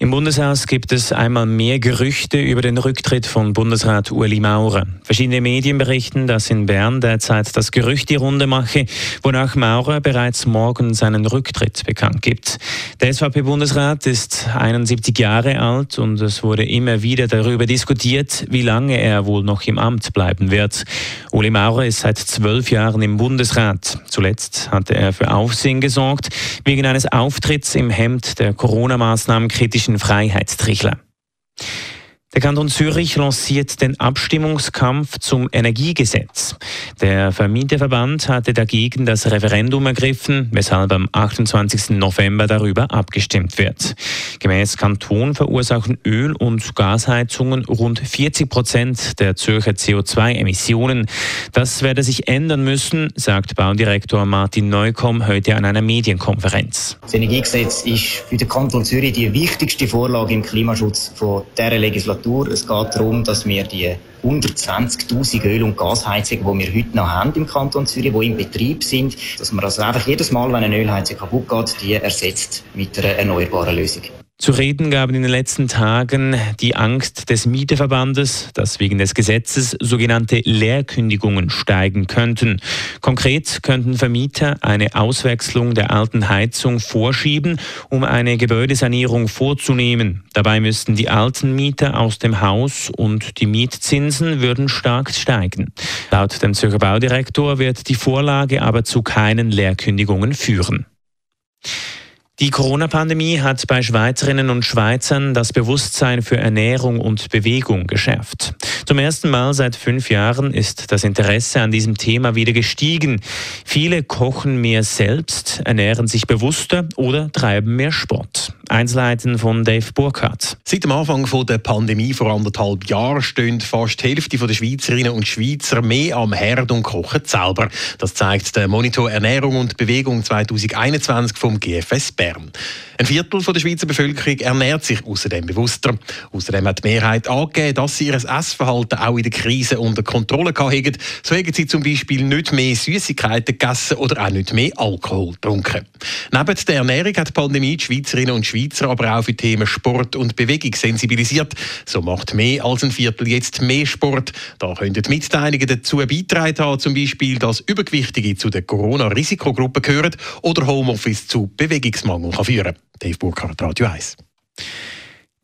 Im Bundeshaus gibt es einmal mehr Gerüchte über den Rücktritt von Bundesrat Ueli Maurer. Verschiedene Medien berichten, dass in Bern derzeit das Gerücht die Runde mache, wonach Maurer bereits morgen seinen Rücktritt bekannt gibt. Der SVP-Bundesrat ist 71 Jahre alt und es wurde immer wieder darüber diskutiert, wie lange er wohl noch im Amt bleiben wird. Uli Maurer ist seit zwölf Jahren im Bundesrat. Zuletzt hatte er für Aufsehen gesorgt, wegen eines Auftritts im Hemd der Corona-Maßnahmen kritischen Freiheitstrichler. Der Kanton Zürich lanciert den Abstimmungskampf zum Energiegesetz. Der Vermieterverband hatte dagegen das Referendum ergriffen, weshalb am 28. November darüber abgestimmt wird. Gemäß Kanton verursachen Öl- und Gasheizungen rund 40 Prozent der Zürcher CO2-Emissionen. Das werde sich ändern müssen, sagt Baudirektor Martin Neukomm heute an einer Medienkonferenz. Das Energiegesetz ist für den Kanton Zürich die wichtigste Vorlage im Klimaschutz von dieser Legislatur. Legislatur. Es geht darum, dass wir die 120.000 Öl- und Gasheizungen, die wir heute noch haben im Kanton Zürich, die im Betrieb sind, dass man also einfach jedes Mal, wenn eine Ölheizung kaputt geht, die ersetzt mit einer erneuerbaren Lösung. Zu reden gaben in den letzten Tagen die Angst des Mieterverbandes, dass wegen des Gesetzes sogenannte Leerkündigungen steigen könnten. Konkret könnten Vermieter eine Auswechslung der alten Heizung vorschieben, um eine Gebäudesanierung vorzunehmen. Dabei müssten die alten Mieter aus dem Haus und die Mietzinsen würden stark steigen. Laut dem Zürcher Baudirektor wird die Vorlage aber zu keinen Leerkündigungen führen. Die Corona-Pandemie hat bei Schweizerinnen und Schweizern das Bewusstsein für Ernährung und Bewegung geschärft. Zum ersten Mal seit fünf Jahren ist das Interesse an diesem Thema wieder gestiegen. Viele kochen mehr selbst, ernähren sich bewusster oder treiben mehr Sport. Einzelheiten von Dave Burkhardt. Seit dem Anfang der Pandemie vor anderthalb Jahren stehen fast die Hälfte der Schweizerinnen und Schweizer mehr am Herd und kochen selber. Das zeigt der Monitor Ernährung und Bewegung 2021 vom GFS Bern. Ein Viertel der Schweizer Bevölkerung ernährt sich außerdem bewusster. Außerdem hat die Mehrheit angegeben, dass sie ihr Essverhalten auch in der Krise unter Kontrolle haben. So haben sie zum Beispiel nicht mehr Süßigkeiten gegessen oder auch nicht mehr Alkohol getrunken. Neben der Ernährung hat die Pandemie die Schweizerinnen und Schweizer aber auch für Themen Sport und Bewegung sensibilisiert. So macht mehr als ein Viertel jetzt mehr Sport. Da könnten Mitteilungen dazu beitragen haben, zum Beispiel, dass Übergewichtige zu der Corona-Risikogruppe gehören oder Homeoffice zu Bewegungsmangel kann führen Dave Burkhardt, Radio 1.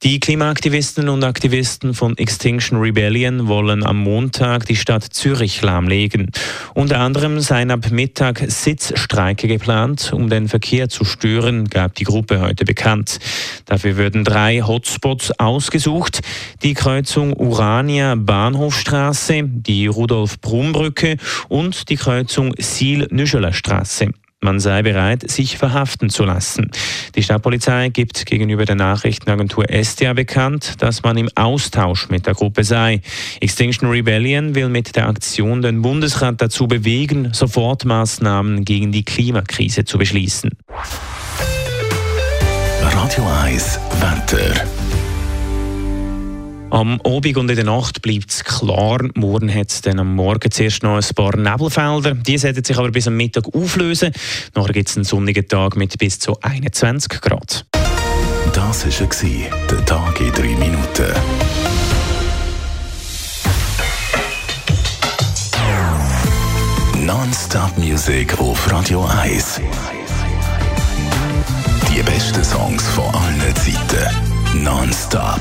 Die Klimaaktivisten und Aktivisten von Extinction Rebellion wollen am Montag die Stadt Zürich lahmlegen. Unter anderem seien ab Mittag Sitzstreike geplant, um den Verkehr zu stören, gab die Gruppe heute bekannt. Dafür würden drei Hotspots ausgesucht. Die Kreuzung Urania Bahnhofstraße, die Rudolf-Brumm-Brücke und die Kreuzung Siel-Nüscheler Straße. Man sei bereit, sich verhaften zu lassen. Die Stadtpolizei gibt gegenüber der Nachrichtenagentur SDA bekannt, dass man im Austausch mit der Gruppe sei. Extinction Rebellion will mit der Aktion den Bundesrat dazu bewegen, Sofortmaßnahmen gegen die Klimakrise zu beschließen. Radio 1 Wetter. Am Abend und in der Nacht bleibt es klar. Morgen hat es dann am Morgen zuerst noch ein paar Nebelfelder. Die sollten sich aber bis am Mittag auflösen. Nachher gibt es einen sonnigen Tag mit bis zu 21 Grad. Das war der Tag in drei Minuten. Non-Stop-Musik auf Radio 1. Die besten Songs von allen Zeiten. Non-Stop.